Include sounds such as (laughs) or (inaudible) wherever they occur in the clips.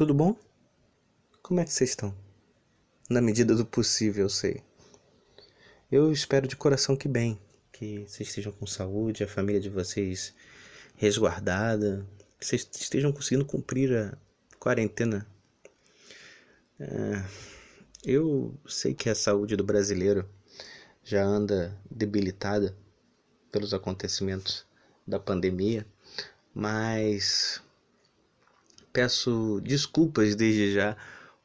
Tudo bom? Como é que vocês estão? Na medida do possível, eu sei. Eu espero de coração que bem, que vocês estejam com saúde, a família de vocês resguardada, que vocês estejam conseguindo cumprir a quarentena. É, eu sei que a saúde do brasileiro já anda debilitada pelos acontecimentos da pandemia, mas peço desculpas desde já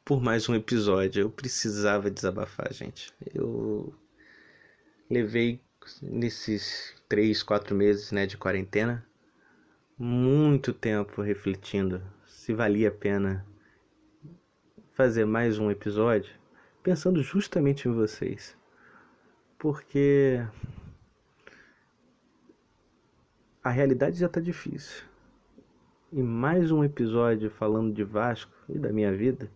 por mais um episódio. Eu precisava desabafar, gente. Eu levei nesses três, quatro meses né, de quarentena muito tempo refletindo se valia a pena fazer mais um episódio, pensando justamente em vocês. Porque a realidade já está difícil. E mais um episódio falando de Vasco e da minha vida,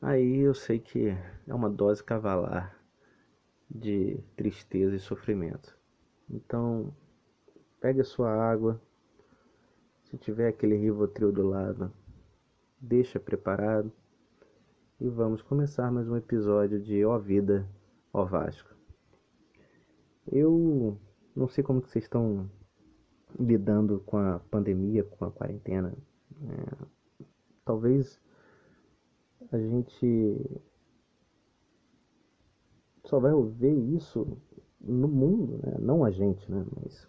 aí eu sei que é uma dose cavalar de tristeza e sofrimento. Então, pegue a sua água, se tiver aquele Rivotril do lado, deixa preparado e vamos começar mais um episódio de Ó Vida, Ó Vasco. Eu não sei como que vocês estão lidando com a pandemia, com a quarentena. É, talvez a gente só vai ver isso no mundo, né? não a gente, né? mas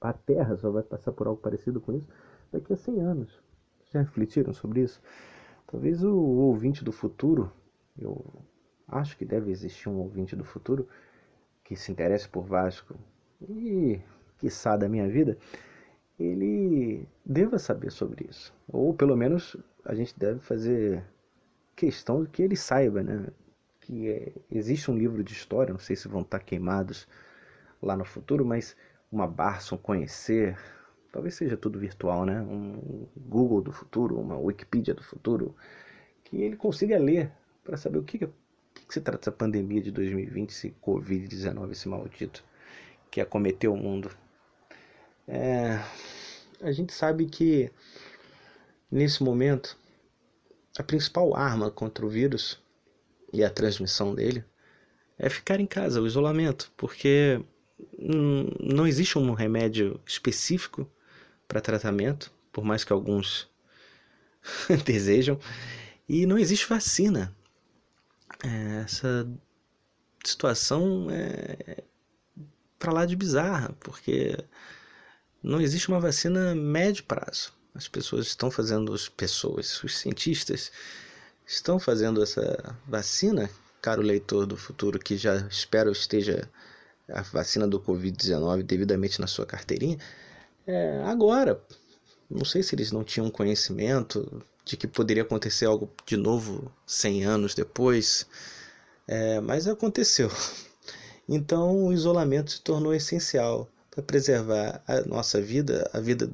a Terra só vai passar por algo parecido com isso daqui a 100 anos. Já refletiram sobre isso? Talvez o ouvinte do futuro, eu acho que deve existir um ouvinte do futuro que se interesse por Vasco e quiçá da minha vida, ele deva saber sobre isso. Ou pelo menos a gente deve fazer questão de que ele saiba, né? Que é, existe um livro de história, não sei se vão estar queimados lá no futuro, mas uma um conhecer, talvez seja tudo virtual, né? Um Google do futuro, uma Wikipedia do futuro, que ele consiga ler para saber o que, que, se trata dessa pandemia de 2020, esse Covid-19, esse maldito que acometeu o mundo. É, a gente sabe que nesse momento a principal arma contra o vírus e a transmissão dele é ficar em casa, o isolamento, porque não existe um remédio específico para tratamento, por mais que alguns (laughs) desejam, e não existe vacina. É, essa situação é para lá de bizarra, porque não existe uma vacina médio prazo. As pessoas estão fazendo, as pessoas, os cientistas estão fazendo essa vacina, caro leitor do futuro, que já espero esteja a vacina do Covid-19 devidamente na sua carteirinha, é, agora. Não sei se eles não tinham conhecimento de que poderia acontecer algo de novo 100 anos depois, é, mas aconteceu. Então o isolamento se tornou essencial para preservar a nossa vida, a vida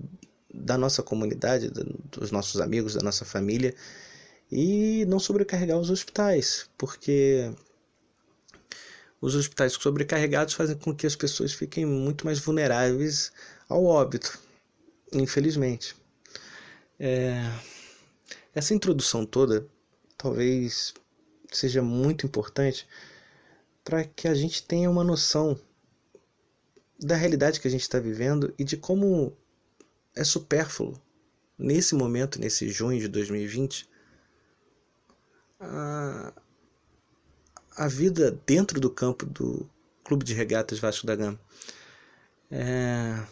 da nossa comunidade, dos nossos amigos, da nossa família e não sobrecarregar os hospitais, porque os hospitais sobrecarregados fazem com que as pessoas fiquem muito mais vulneráveis ao óbito, infelizmente. É... Essa introdução toda talvez seja muito importante para que a gente tenha uma noção da realidade que a gente está vivendo e de como é supérfluo nesse momento, nesse junho de 2020, a, a vida dentro do campo do Clube de Regatas Vasco da Gama. É,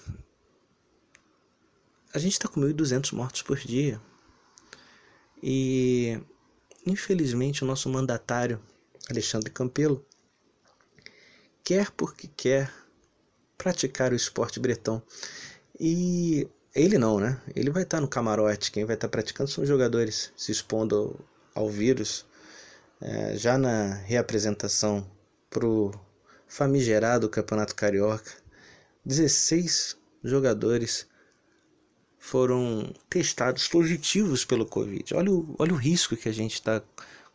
a gente está com 1.200 mortos por dia. E, infelizmente, o nosso mandatário, Alexandre Campelo, quer porque quer praticar o esporte bretão. E ele não, né? Ele vai estar no camarote. Quem vai estar praticando são os jogadores se expondo ao, vírus. É, já na reapresentação pro famigerado Campeonato Carioca, 16 jogadores foram testados positivos pelo Covid. Olha o, olha o risco que a gente está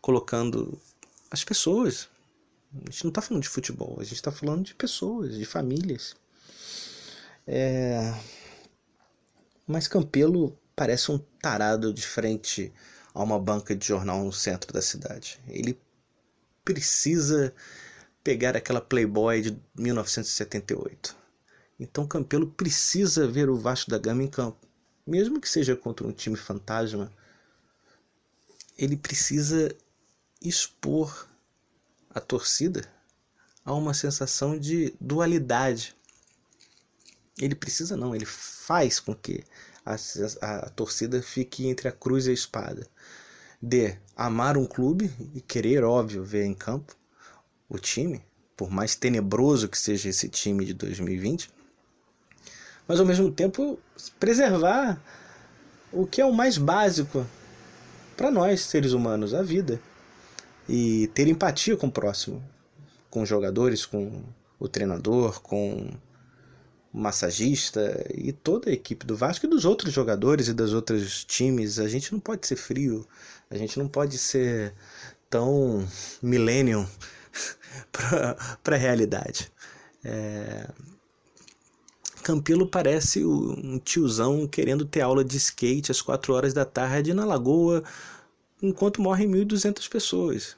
colocando as pessoas, a gente não está falando de futebol, a gente está falando de pessoas, de famílias. É... Mas Campelo parece um tarado de frente a uma banca de jornal no centro da cidade. Ele precisa pegar aquela Playboy de 1978. Então Campelo precisa ver o Vasco da Gama em campo, mesmo que seja contra um time fantasma. Ele precisa expor a torcida a uma sensação de dualidade. Ele precisa não, ele faz com que a, a, a torcida fique entre a cruz e a espada de amar um clube e querer, óbvio, ver em campo o time, por mais tenebroso que seja esse time de 2020, mas ao mesmo tempo preservar o que é o mais básico para nós, seres humanos, a vida. E ter empatia com o próximo, com os jogadores, com o treinador, com massagista e toda a equipe do Vasco e dos outros jogadores e dos outros times. A gente não pode ser frio, a gente não pode ser tão millennium (laughs) para a realidade. É... Campelo parece um tiozão querendo ter aula de skate às 4 horas da tarde na lagoa enquanto morrem 1.200 pessoas.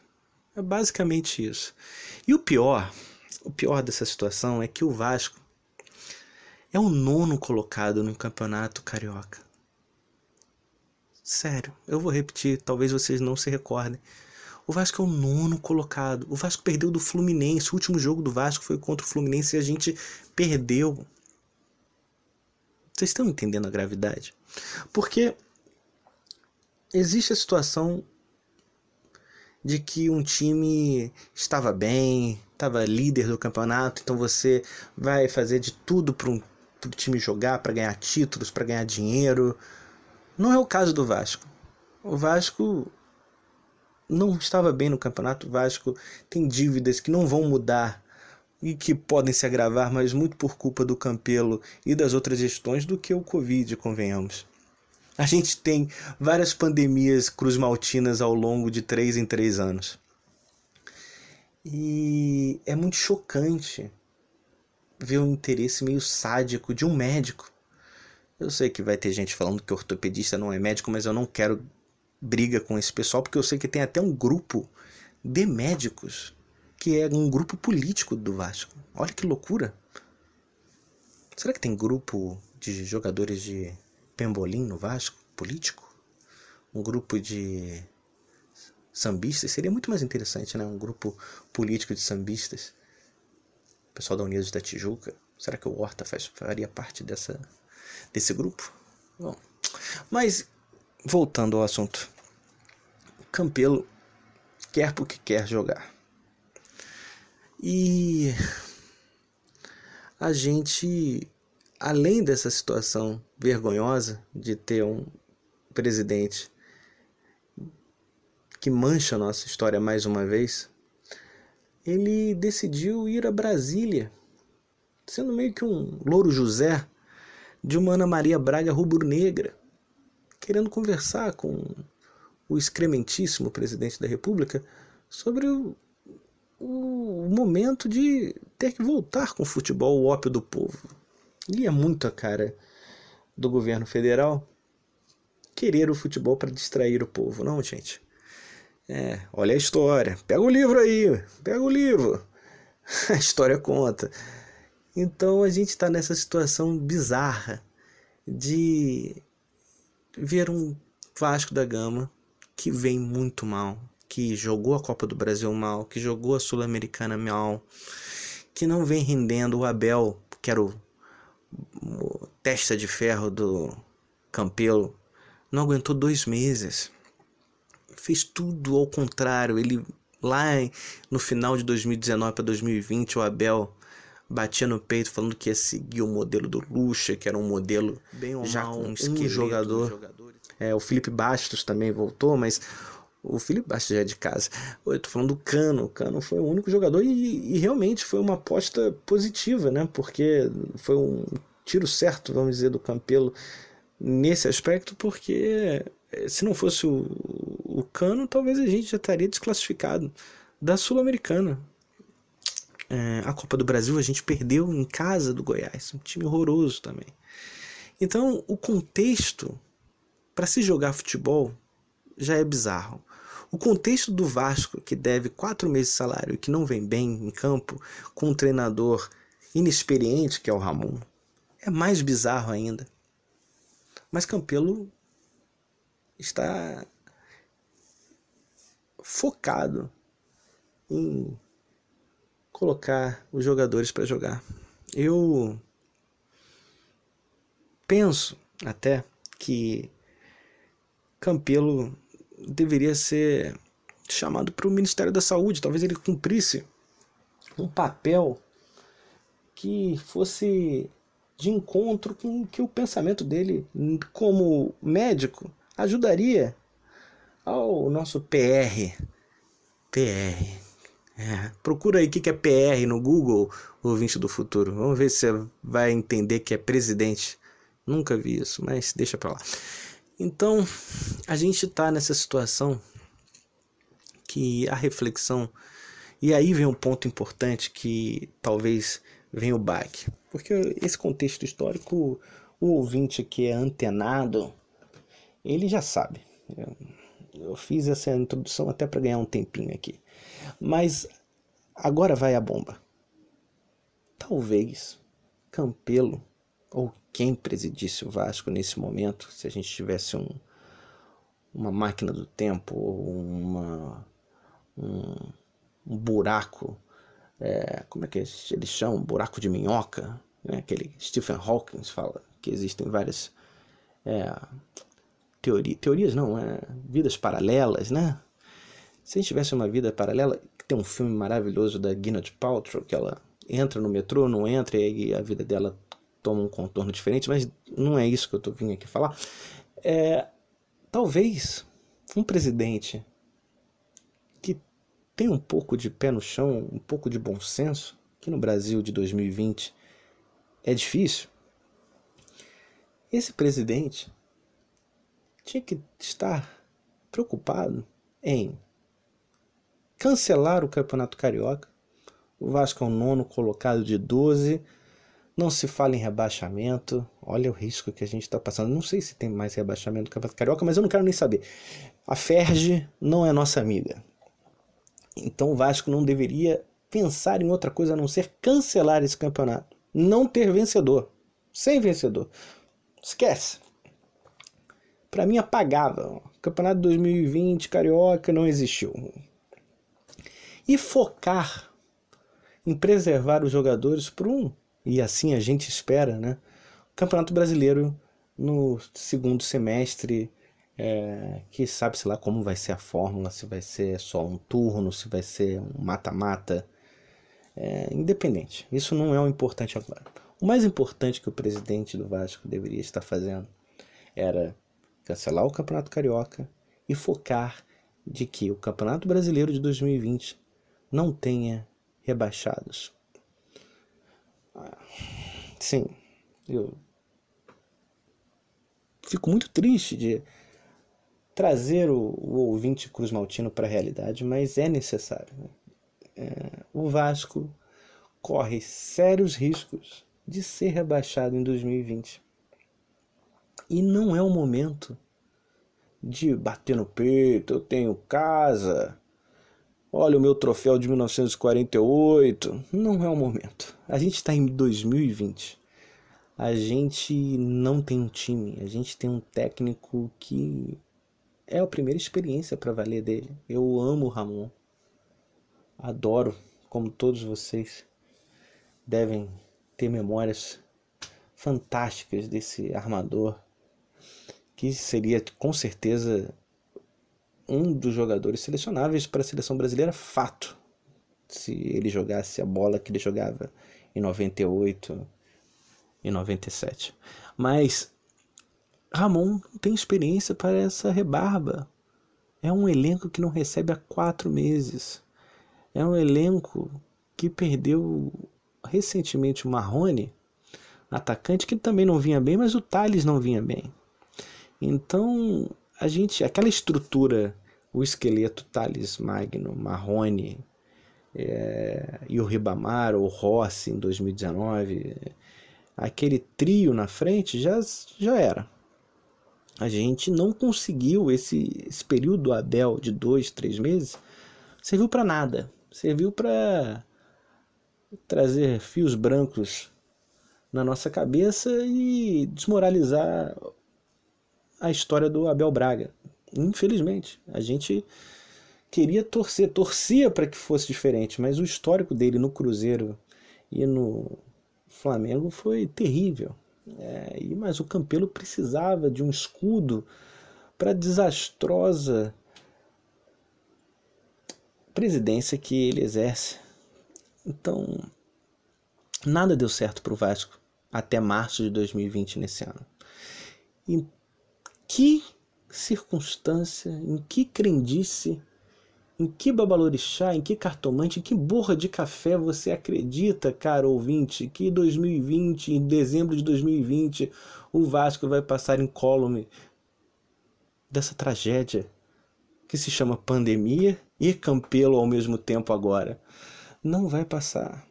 É basicamente isso. E o pior, o pior dessa situação é que o Vasco é o nono colocado no campeonato carioca. Sério, eu vou repetir, talvez vocês não se recordem. O Vasco é o nono colocado. O Vasco perdeu do Fluminense. O último jogo do Vasco foi contra o Fluminense e a gente perdeu. Vocês estão entendendo a gravidade? Porque existe a situação de que um time estava bem, estava líder do campeonato, então você vai fazer de tudo para um para o time jogar, para ganhar títulos, para ganhar dinheiro. Não é o caso do Vasco. O Vasco não estava bem no campeonato. O Vasco tem dívidas que não vão mudar e que podem se agravar, mas muito por culpa do Campelo e das outras gestões do que o Covid, convenhamos. A gente tem várias pandemias cruzmaltinas ao longo de três em três anos. E é muito chocante ver o interesse meio sádico de um médico. Eu sei que vai ter gente falando que ortopedista não é médico, mas eu não quero briga com esse pessoal, porque eu sei que tem até um grupo de médicos que é um grupo político do Vasco. Olha que loucura! Será que tem grupo de jogadores de pembolim no Vasco, político? Um grupo de sambistas? Seria muito mais interessante, né? Um grupo político de sambistas pessoal da Unidos da Tijuca. Será que o Horta faz, faria parte dessa, desse grupo? Bom, mas voltando ao assunto. Campelo quer porque quer jogar. E a gente, além dessa situação vergonhosa de ter um presidente que mancha a nossa história mais uma vez, ele decidiu ir a Brasília, sendo meio que um louro José de uma Ana Maria Braga rubro-negra, querendo conversar com o excrementíssimo presidente da República sobre o, o momento de ter que voltar com o futebol, o ópio do povo. E é muito a cara do governo federal querer o futebol para distrair o povo, não, gente? É, olha a história. Pega o livro aí, pega o livro. (laughs) A história conta. Então a gente está nessa situação bizarra de ver um Vasco da Gama que vem muito mal, que jogou a Copa do Brasil mal, que jogou a Sul-Americana mal, que não vem rendendo o Abel, que era o, o testa de ferro do Campelo, não aguentou dois meses fez tudo ao contrário. Ele lá no final de 2019 para 2020, o Abel batia no peito falando que ia seguir o modelo do Lucha, que era um modelo bem ou já mal, com um jogador. É, o Felipe Bastos também voltou, mas o Felipe Bastos já é de casa. Eu tô falando do Cano. O Cano foi o único jogador e, e realmente foi uma aposta positiva, né? Porque foi um tiro certo, vamos dizer, do Campelo nesse aspecto, porque eh, se não fosse o, o Cano, talvez a gente já estaria desclassificado da Sul-Americana. É, a Copa do Brasil a gente perdeu em casa do Goiás, um time horroroso também. Então, o contexto para se jogar futebol já é bizarro. O contexto do Vasco, que deve quatro meses de salário e que não vem bem em campo, com um treinador inexperiente, que é o Ramon, é mais bizarro ainda. Mas Campelo está focado em colocar os jogadores para jogar. Eu penso até que Campelo deveria ser chamado para o Ministério da Saúde, talvez ele cumprisse um papel que fosse de encontro com que o pensamento dele como médico ajudaria ao nosso PR. PR. É, procura aí o que é PR no Google, ouvinte do futuro. Vamos ver se você vai entender que é presidente. Nunca vi isso, mas deixa pra lá. Então, a gente está nessa situação que a reflexão. E aí vem um ponto importante que talvez venha o baque. Porque esse contexto histórico, o ouvinte que é antenado, ele já sabe. Eu, eu fiz essa introdução até para ganhar um tempinho aqui. Mas agora vai a bomba. Talvez Campelo ou quem presidisse o Vasco nesse momento, se a gente tivesse um, uma máquina do tempo ou uma, um, um buraco, é, como é que eles chamam? Buraco de minhoca, né? aquele Stephen Hawking fala que existem várias é, teoria, teorias, não, é, vidas paralelas, né? Se a gente tivesse uma vida paralela, tem um filme maravilhoso da Gwyneth Paltrow, que ela entra no metrô, não entra, e a vida dela toma um contorno diferente, mas não é isso que eu estou vindo aqui falar. É, talvez um presidente que tem um pouco de pé no chão, um pouco de bom senso, que no Brasil de 2020 é difícil, esse presidente tinha que estar preocupado em cancelar o Campeonato Carioca. O Vasco é o nono colocado de 12 não se fala em rebaixamento. Olha o risco que a gente está passando. Não sei se tem mais rebaixamento do Campeonato Carioca, mas eu não quero nem saber. A Ferge não é nossa amiga. Então o Vasco não deveria pensar em outra coisa a não ser cancelar esse campeonato. Não ter vencedor. Sem vencedor. Esquece. Para mim apagava. Campeonato 2020 Carioca não existiu. E focar em preservar os jogadores por um e assim a gente espera, né? O Campeonato Brasileiro no segundo semestre, é, que sabe-se lá como vai ser a fórmula, se vai ser só um turno, se vai ser um mata-mata, é, independente. Isso não é o importante agora. O mais importante que o presidente do Vasco deveria estar fazendo era cancelar o Campeonato Carioca e focar de que o Campeonato Brasileiro de 2020 não tenha rebaixados. Sim, eu fico muito triste de trazer o, o ouvinte Cruz Maltino para a realidade, mas é necessário. Né? É, o Vasco corre sérios riscos de ser rebaixado em 2020. E não é o momento de bater no peito, eu tenho casa, Olha o meu troféu de 1948. Não é o momento. A gente está em 2020. A gente não tem um time. A gente tem um técnico que é a primeira experiência para valer dele. Eu amo o Ramon. Adoro, como todos vocês devem ter memórias fantásticas desse armador que seria com certeza um dos jogadores selecionáveis para a seleção brasileira, fato. Se ele jogasse a bola que ele jogava em 98 e 97. Mas Ramon tem experiência para essa rebarba. É um elenco que não recebe há quatro meses. É um elenco que perdeu recentemente o Marrone, atacante que também não vinha bem, mas o Thales não vinha bem. Então a gente, aquela estrutura, o esqueleto Thales Magno, Marrone é, e o Ribamar, o Rossi em 2019, aquele trio na frente já, já era. a gente não conseguiu esse, esse período do Abel de dois, três meses, serviu para nada. Serviu para trazer fios brancos na nossa cabeça e desmoralizar a história do Abel Braga. Infelizmente, a gente queria torcer, torcia para que fosse diferente, mas o histórico dele no Cruzeiro e no Flamengo foi terrível. É, mas o Campelo precisava de um escudo para a desastrosa presidência que ele exerce. Então, nada deu certo para o Vasco até março de 2020 nesse ano. Que circunstância, em que crendice em que babalorixá, em que cartomante, em que borra de café você acredita, caro ouvinte, que 2020, em dezembro de 2020, o Vasco vai passar incólume dessa tragédia que se chama pandemia e Campelo ao mesmo tempo agora? Não vai passar.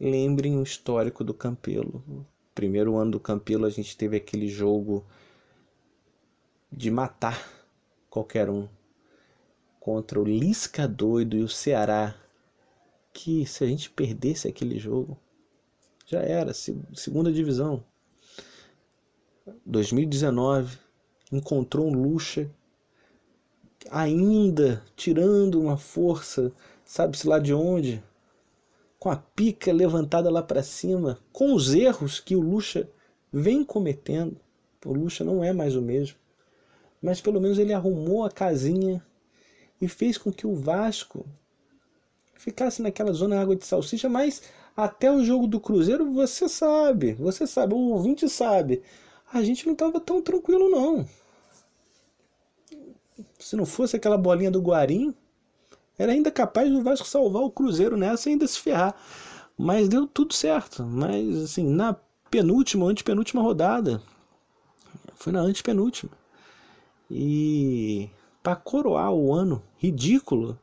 Lembrem o histórico do Campelo. Primeiro ano do Campelo a gente teve aquele jogo de matar qualquer um contra o Lisca doido e o Ceará, que se a gente perdesse aquele jogo, já era, segunda divisão. 2019 encontrou um Lucha ainda tirando uma força, sabe-se lá de onde, com a pica levantada lá para cima, com os erros que o Lucha vem cometendo. O Lucha não é mais o mesmo. Mas pelo menos ele arrumou a casinha e fez com que o Vasco ficasse naquela zona água de salsicha, mas até o jogo do Cruzeiro você sabe, você sabe, o ouvinte sabe, a gente não estava tão tranquilo não. Se não fosse aquela bolinha do Guarim, era ainda capaz do Vasco salvar o Cruzeiro nessa e ainda se ferrar. Mas deu tudo certo. Mas assim, na penúltima, antepenúltima rodada, foi na antepenúltima. E para coroar o ano ridículo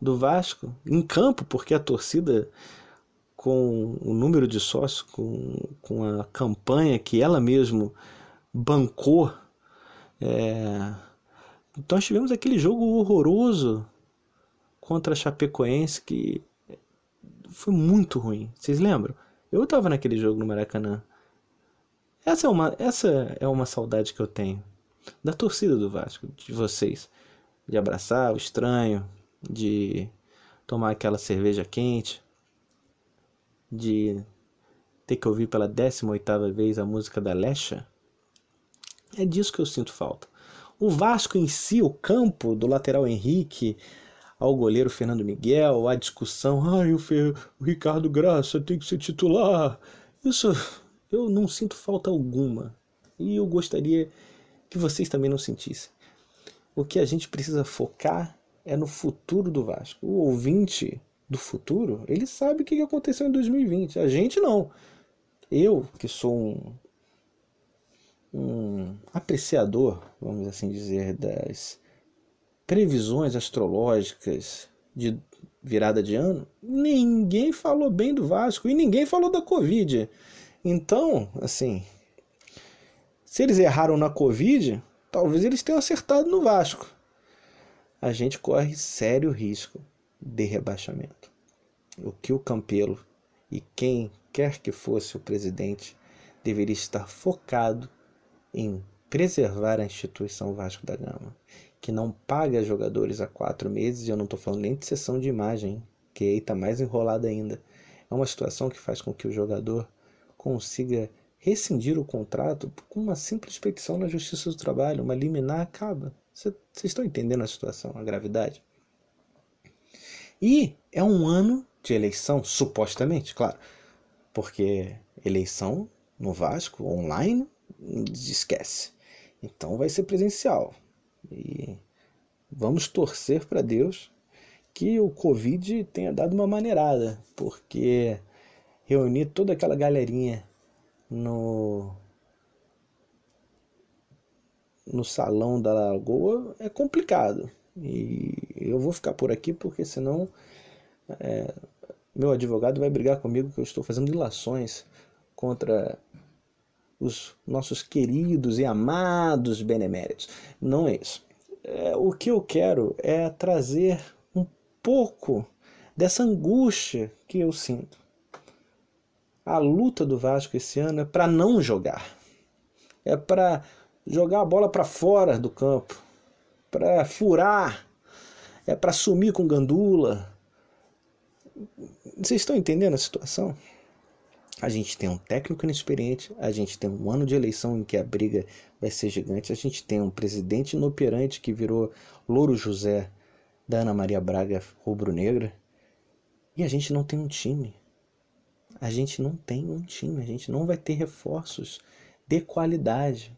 do Vasco em campo, porque a torcida com o número de sócios, com, com a campanha que ela mesmo bancou. É... Então nós tivemos aquele jogo horroroso contra a Chapecoense que foi muito ruim. Vocês lembram? Eu estava naquele jogo no Maracanã. Essa é uma, essa é uma saudade que eu tenho da torcida do Vasco, de vocês, de abraçar o estranho, de tomar aquela cerveja quente, de ter que ouvir pela 18ª vez a música da Lecha. É disso que eu sinto falta. O Vasco em si, o campo do lateral Henrique ao goleiro Fernando Miguel, a discussão, ai, o, Fer... o Ricardo Graça tem que ser titular. Isso eu não sinto falta alguma. E eu gostaria que vocês também não sentissem. O que a gente precisa focar é no futuro do Vasco. O ouvinte do futuro, ele sabe o que aconteceu em 2020. A gente não. Eu, que sou um, um apreciador, vamos assim dizer, das previsões astrológicas de virada de ano, ninguém falou bem do Vasco e ninguém falou da Covid. Então, assim, se eles erraram na Covid, talvez eles tenham acertado no Vasco. A gente corre sério risco de rebaixamento. O que o Campelo e quem quer que fosse o presidente deveria estar focado em preservar a instituição Vasco da Gama, que não paga jogadores há quatro meses, e eu não estou falando nem de sessão de imagem, que aí está mais enrolada ainda. É uma situação que faz com que o jogador consiga rescindir o contrato com uma simples petição na Justiça do Trabalho, uma liminar acaba. Vocês estão entendendo a situação, a gravidade? E é um ano de eleição, supostamente, claro, porque eleição no Vasco, online, esquece. Então vai ser presencial. E vamos torcer para Deus que o Covid tenha dado uma maneirada, porque reunir toda aquela galerinha no no salão da lagoa é complicado e eu vou ficar por aqui porque senão é, meu advogado vai brigar comigo que eu estou fazendo ilações contra os nossos queridos e amados beneméritos. Não é isso. É, o que eu quero é trazer um pouco dessa angústia que eu sinto. A luta do Vasco esse ano é para não jogar. É para jogar a bola para fora do campo, para furar, é para sumir com gandula. Vocês estão entendendo a situação? A gente tem um técnico inexperiente, a gente tem um ano de eleição em que a briga vai ser gigante, a gente tem um presidente inoperante que virou Louro José da Ana Maria Braga rubro-negra, e a gente não tem um time. A gente não tem um time, a gente não vai ter reforços de qualidade.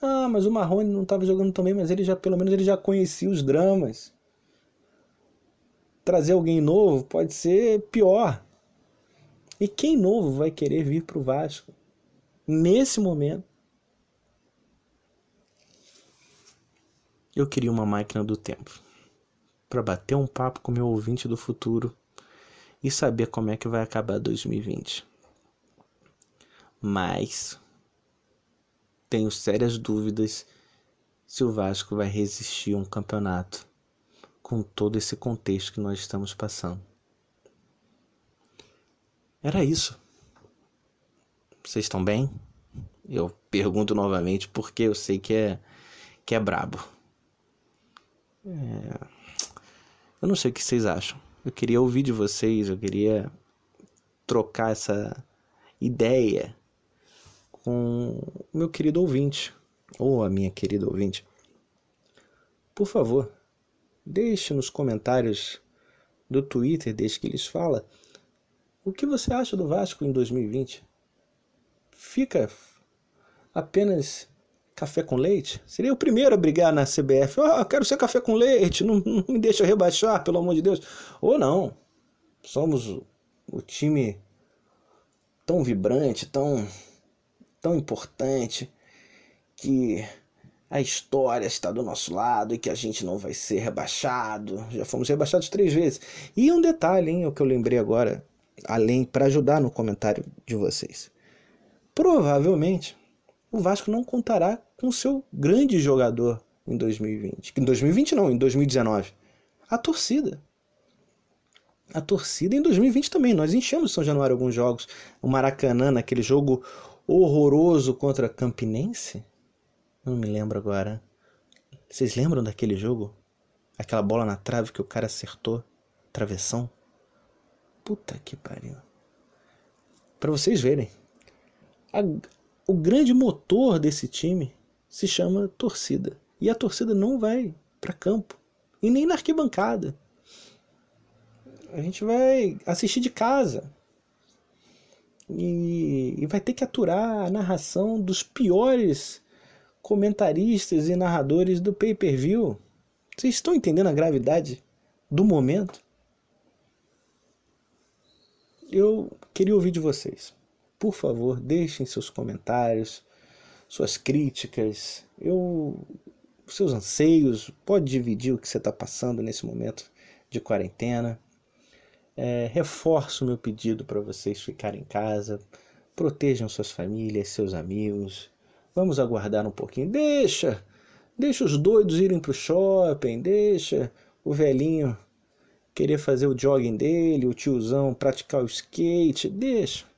Ah, mas o Marrone não estava jogando também, mas ele já pelo menos ele já conhecia os dramas. Trazer alguém novo pode ser pior. E quem novo vai querer vir para o Vasco nesse momento? Eu queria uma máquina do tempo para bater um papo com meu ouvinte do futuro e saber como é que vai acabar 2020. Mas tenho sérias dúvidas se o Vasco vai resistir a um campeonato com todo esse contexto que nós estamos passando. Era isso. Vocês estão bem? Eu pergunto novamente porque eu sei que é que é brabo. É... Eu não sei o que vocês acham. Eu queria ouvir de vocês, eu queria trocar essa ideia com o meu querido ouvinte, ou a minha querida ouvinte. Por favor, deixe nos comentários do Twitter, desde que eles fala, o que você acha do Vasco em 2020? Fica apenas café com leite? Seria o primeiro a brigar na CBF. Eu quero ser café com leite, não, não me deixa rebaixar, pelo amor de Deus. Ou não, somos o, o time tão vibrante, tão tão importante que a história está do nosso lado e que a gente não vai ser rebaixado. Já fomos rebaixados três vezes. E um detalhe, hein, o que eu lembrei agora, além para ajudar no comentário de vocês. Provavelmente o Vasco não contará com seu grande jogador em 2020. Em 2020 não, em 2019. A torcida. A torcida em 2020 também. Nós enchemos São Januário alguns jogos. O Maracanã, naquele jogo horroroso contra Campinense? Não me lembro agora. Vocês lembram daquele jogo? Aquela bola na trave que o cara acertou? Travessão? Puta que pariu. Para vocês verem. A, o grande motor desse time se chama torcida. E a torcida não vai para campo. E nem na arquibancada. A gente vai assistir de casa e, e vai ter que aturar a narração dos piores comentaristas e narradores do pay-per-view. Vocês estão entendendo a gravidade do momento? Eu queria ouvir de vocês. Por favor, deixem seus comentários, suas críticas, eu, seus anseios. Pode dividir o que você está passando nesse momento de quarentena. É, reforço o meu pedido para vocês ficarem em casa, protejam suas famílias, seus amigos. Vamos aguardar um pouquinho. Deixa, deixa os doidos irem para o shopping, deixa o velhinho querer fazer o jogging dele, o tiozão praticar o skate, deixa.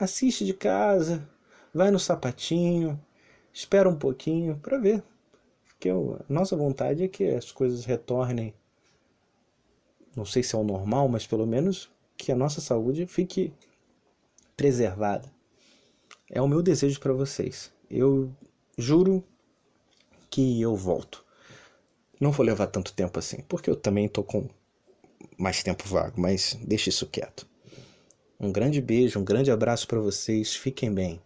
Assiste de casa, vai no sapatinho, espera um pouquinho para ver. Porque a nossa vontade é que as coisas retornem não sei se é o normal, mas pelo menos que a nossa saúde fique preservada. É o meu desejo para vocês. Eu juro que eu volto. Não vou levar tanto tempo assim, porque eu também tô com mais tempo vago, mas deixa isso quieto. Um grande beijo, um grande abraço para vocês. Fiquem bem.